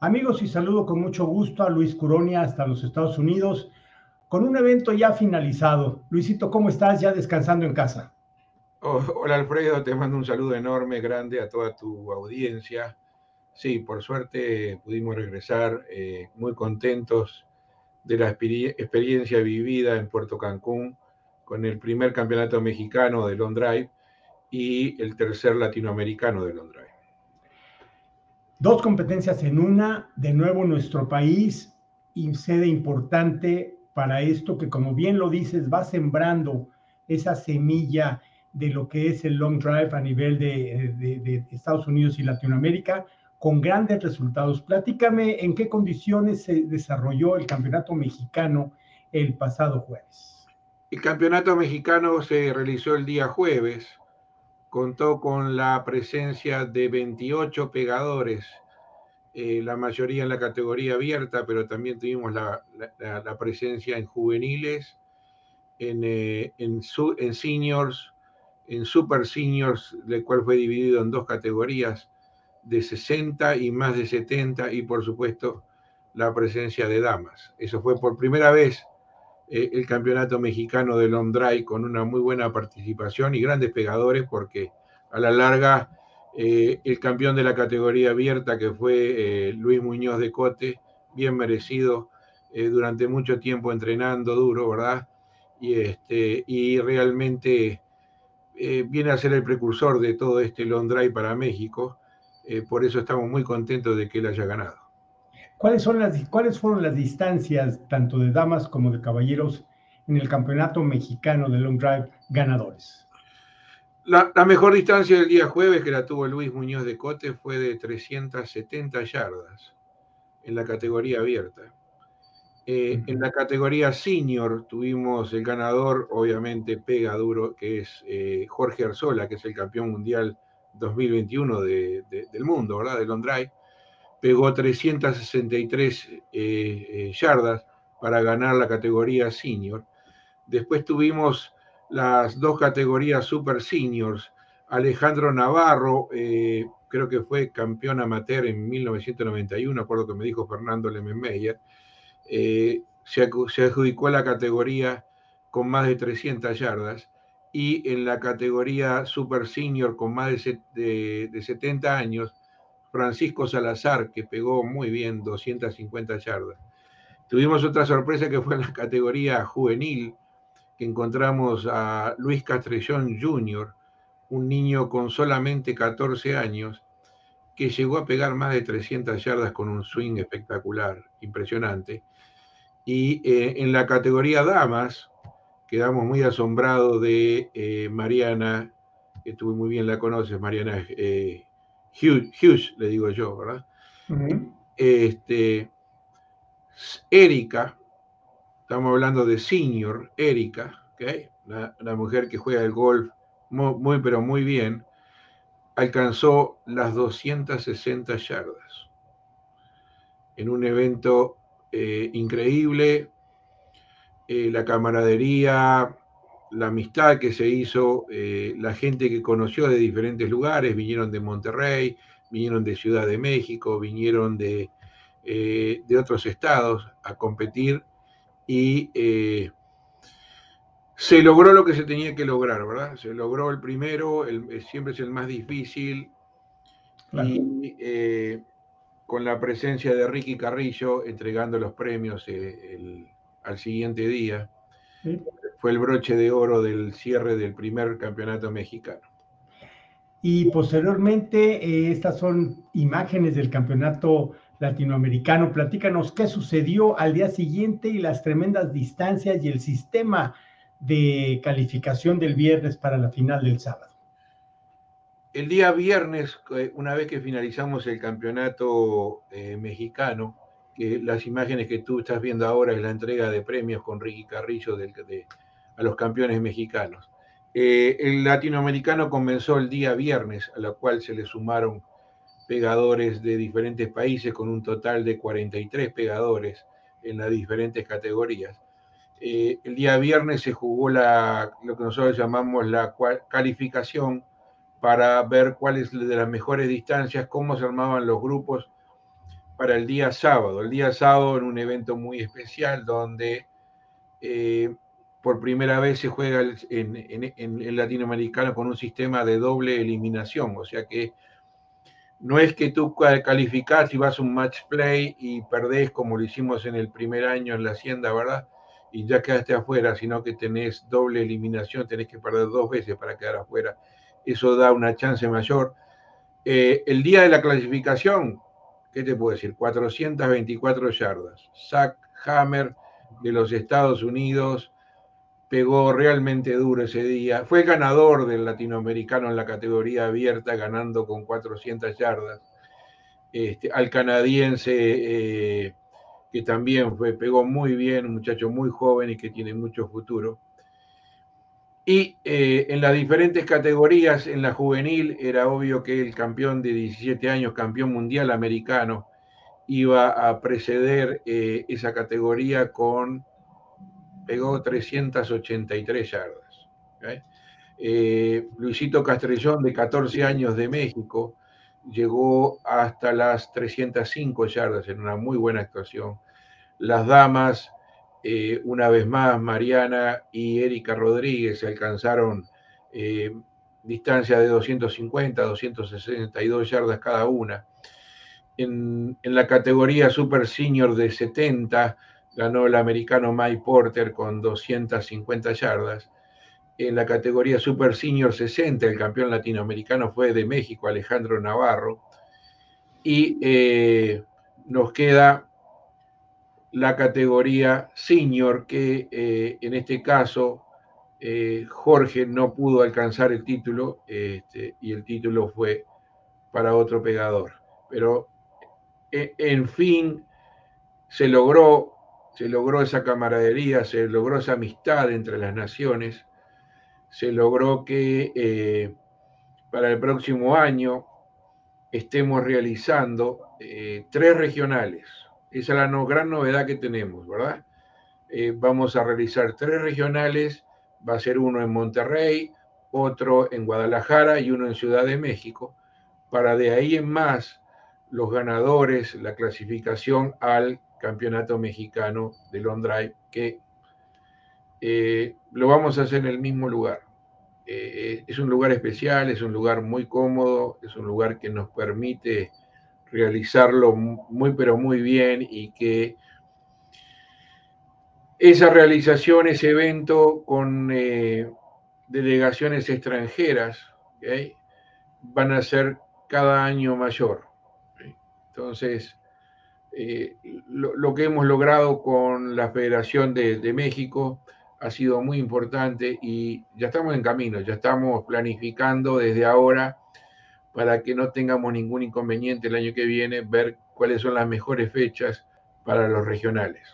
Amigos, y saludo con mucho gusto a Luis Curonia hasta los Estados Unidos con un evento ya finalizado. Luisito, ¿cómo estás? Ya descansando en casa. Oh, hola Alfredo, te mando un saludo enorme, grande a toda tu audiencia. Sí, por suerte pudimos regresar eh, muy contentos de la experiencia vivida en Puerto Cancún con el primer campeonato mexicano de long drive y el tercer latinoamericano de long drive. Dos competencias en una, de nuevo nuestro país, y sede importante para esto que como bien lo dices, va sembrando esa semilla de lo que es el long drive a nivel de, Estados Unidos y Latinoamérica con grandes resultados. Platícame en qué condiciones se desarrolló el campeonato mexicano el pasado jueves. El campeonato mexicano se realizó el día jueves, contó con la presencia de 28 pegadores, eh, la mayoría en la categoría abierta, pero también tuvimos la, presencia en juveniles, en, eh, en, en, seniors, en super seniors, el cual fue dividido en dos categorías, de 60 y más de 70, y por supuesto la presencia de damas. Eso fue por primera vez eh, el campeonato mexicano de long drive con una muy buena participación y grandes pegadores porque a la larga eh, el campeón de la categoría abierta que fue eh, Luis Muñoz de Cote, bien merecido durante mucho tiempo entrenando duro, ¿verdad? Y, este, y realmente viene a ser el precursor de todo este long drive para México. por eso estamos muy contentos de que él haya ganado. ¿Cuáles, son las, ¿Cuáles fueron las distancias, tanto de damas como de caballeros, en el campeonato mexicano de long drive ganadores? La, mejor distancia del día jueves que la tuvo Luis Muñoz de Cote fue de 370 yardas en la categoría abierta. Eh, en la categoría senior tuvimos el ganador, obviamente pega duro, que es eh, Jorge Arzola, que es el campeón mundial 2021 del mundo, ¿verdad? De long drive pegó 363 eh, eh, yardas para ganar la categoría senior. Después tuvimos las dos categorías super seniors. Alejandro Navarro, eh, creo que fue campeón amateur en 1991, acuerdo que me dijo Fernando Lemenmeyer, se, se, adjudicó la categoría con más de 300 yardas y en la categoría super senior con más de 70 años Francisco Salazar, que pegó muy bien 250 yardas. Tuvimos otra sorpresa que fue en la categoría juvenil, que encontramos a Luis Castrellón Jr., un niño con solamente 14 años, que llegó a pegar más de 300 yardas con un swing espectacular, impresionante. Y eh, en la categoría damas, quedamos muy asombrados de eh, Mariana, que tú muy bien la conoces, Mariana eh, Hughes, le digo yo, ¿verdad? Este, Erika, estamos hablando de senior, Erika, ¿okay? la, mujer que juega el golf muy, pero muy bien, alcanzó las 260 yardas en un evento eh, increíble. Eh, la camaradería, la amistad que se hizo, eh, la gente que conoció de diferentes lugares, vinieron de Monterrey, vinieron de Ciudad de México, vinieron de, eh, de otros estados a competir y eh, se logró lo que se tenía que lograr, ¿verdad? Se logró el primero, el, siempre es el más difícil y con la presencia de Ricky Carrillo entregando los premios al siguiente día fue el broche de oro del cierre del primer campeonato mexicano. Y posteriormente, eh, estas son imágenes del campeonato latinoamericano. Platícanos qué sucedió al día siguiente y las tremendas distancias y el sistema de calificación del viernes para la final del sábado. El día viernes, eh, una vez que finalizamos el campeonato eh, mexicano, que las imágenes que tú estás viendo ahora es la entrega de premios con Ricky Carrillo del, de, a los campeones mexicanos. Eh, el latinoamericano comenzó el día viernes, a lo cual se le sumaron pegadores de diferentes países con un total de 43 pegadores en las diferentes categorías. Eh, el día viernes se jugó la, lo que nosotros llamamos la calificación para ver cuáles de las mejores distancias, cómo se armaban los grupos para el día sábado. El día sábado en un evento muy especial donde eh, por primera vez se juega en, el latinoamericano con un sistema de doble eliminación, o sea que no es que tú calificás y vas a un match play y perdés como lo hicimos en el primer año en la Hacienda, ¿verdad? Y ya quedaste afuera, sino que tenés doble eliminación, tenés que perder dos veces para quedar afuera. Eso da una chance mayor. Eh, el día de la clasificación, ¿qué te puedo decir? 424 yardas. Zach Hammer de los Estados Unidos pegó realmente duro ese día. Fue ganador del latinoamericano en la categoría abierta, ganando con 400 yardas. Este, al canadiense, eh, que también fue, pegó muy bien, un muchacho muy joven y que tiene mucho futuro. Y eh, en las diferentes categorías, en la juvenil, era obvio que el campeón de 17 años, campeón mundial americano, iba a preceder eh, esa categoría con pegó 383 yardas. Eh, Luisito Castrellón, de 14 años de México, llegó hasta las 305 yardas en una muy buena actuación. Las damas, eh, una vez más, Mariana y Erika Rodríguez alcanzaron eh, distancia de 250, 262 yardas cada una. En, en la categoría Super Senior de 70, ganó el americano Mike Porter con 250 yardas. En la categoría Super Senior 60, el campeón latinoamericano fue de México, Alejandro Navarro. Y eh, nos queda la categoría Senior, que eh, en este caso eh, Jorge no pudo alcanzar el título este, y el título fue para otro pegador. Pero en fin, se logró se logró esa camaradería, se logró esa amistad entre las naciones, se logró que eh, para el próximo año estemos realizando eh, tres regionales. Esa es la gran novedad que tenemos, ¿verdad? Eh, vamos a realizar tres regionales, va a ser uno en Monterrey, otro en Guadalajara y uno en Ciudad de México, para de ahí en más los ganadores, la clasificación al campeonato mexicano de long drive, que eh, lo vamos a hacer en el mismo lugar. Eh, es un lugar especial, es un lugar muy cómodo, es un lugar que nos permite realizarlo muy pero muy bien y que esa realización, ese evento con eh, delegaciones extranjeras, van a ser cada año mayor. Entonces, eh, lo, que hemos logrado con la Federación de, México ha sido muy importante y ya estamos en camino, ya estamos planificando desde ahora para que no tengamos ningún inconveniente el año que viene, ver cuáles son las mejores fechas para los regionales.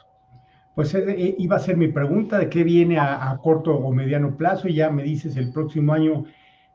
Pues eh, eh, iba a ser mi pregunta de qué viene a, a, corto o mediano plazo y ya me dices el próximo año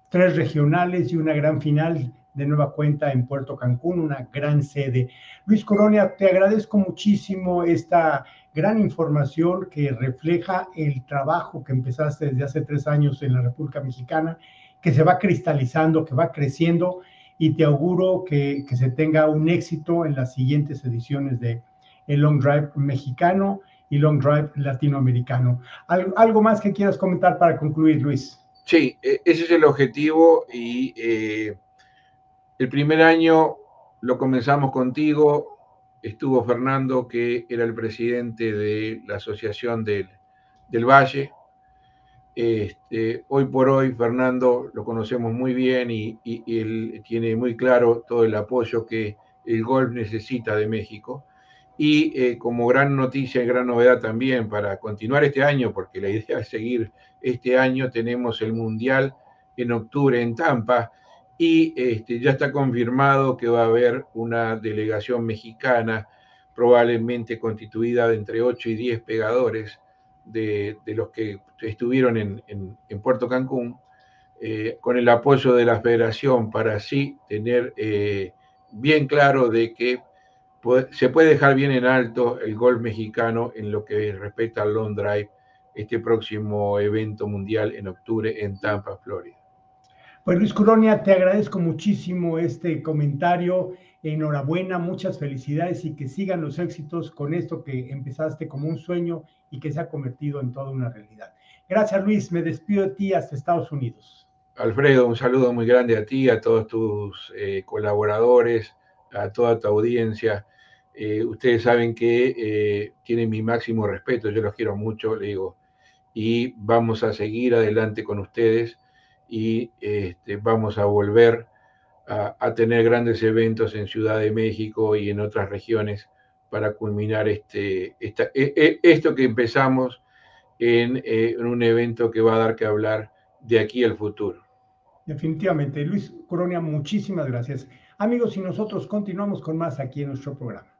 tres regionales y una gran final de nueva cuenta en Puerto Cancún, una gran sede. Luis Coronia, te agradezco muchísimo esta gran información que refleja el trabajo que empezaste desde hace tres años en la República Mexicana, que se va cristalizando, que va creciendo y te auguro que, se tenga un éxito en las siguientes ediciones de el Long Drive mexicano y Long Drive latinoamericano. ¿Algo más que quieras comentar para concluir, Luis? Sí, e, ese es el objetivo y eh, el primer año lo comenzamos contigo, estuvo Fernando, que era el presidente de la Asociación del, Valle. Este, hoy por hoy, Fernando lo conocemos muy bien y, él tiene muy claro todo el apoyo que el golf necesita de México. Y eh, como gran noticia y gran novedad también para continuar este año, porque la idea es seguir este año, tenemos el Mundial en octubre en Tampa y este, ya está confirmado que va a haber una delegación mexicana, probablemente constituida de entre 8 y 10 pegadores de, los que estuvieron en, Puerto Cancún, eh, con el apoyo de la federación para así tener eh, bien claro de que se puede dejar bien en alto el gol mexicano en lo que respecta al long drive, este próximo evento mundial en octubre en Tampa, Florida. Pues Luis Colonia, te agradezco muchísimo este comentario enhorabuena, muchas felicidades y que sigan los éxitos con esto que empezaste como un sueño y que se ha convertido en toda una realidad. Gracias Luis, me despido de ti hasta Estados Unidos. Alfredo, un saludo muy grande a ti, a todos tus eh, colaboradores, a toda tu audiencia. Eh, ustedes saben que eh, tienen mi máximo respeto, yo los quiero mucho, le digo, y vamos a seguir adelante con ustedes y este, vamos a volver a, tener grandes eventos en Ciudad de México y en otras regiones para culminar este, e, e, esto que empezamos en, eh, en un evento que va a dar que hablar de aquí al futuro. Definitivamente. Luis Coronia, muchísimas gracias. Amigos, y nosotros continuamos con más aquí en nuestro programa.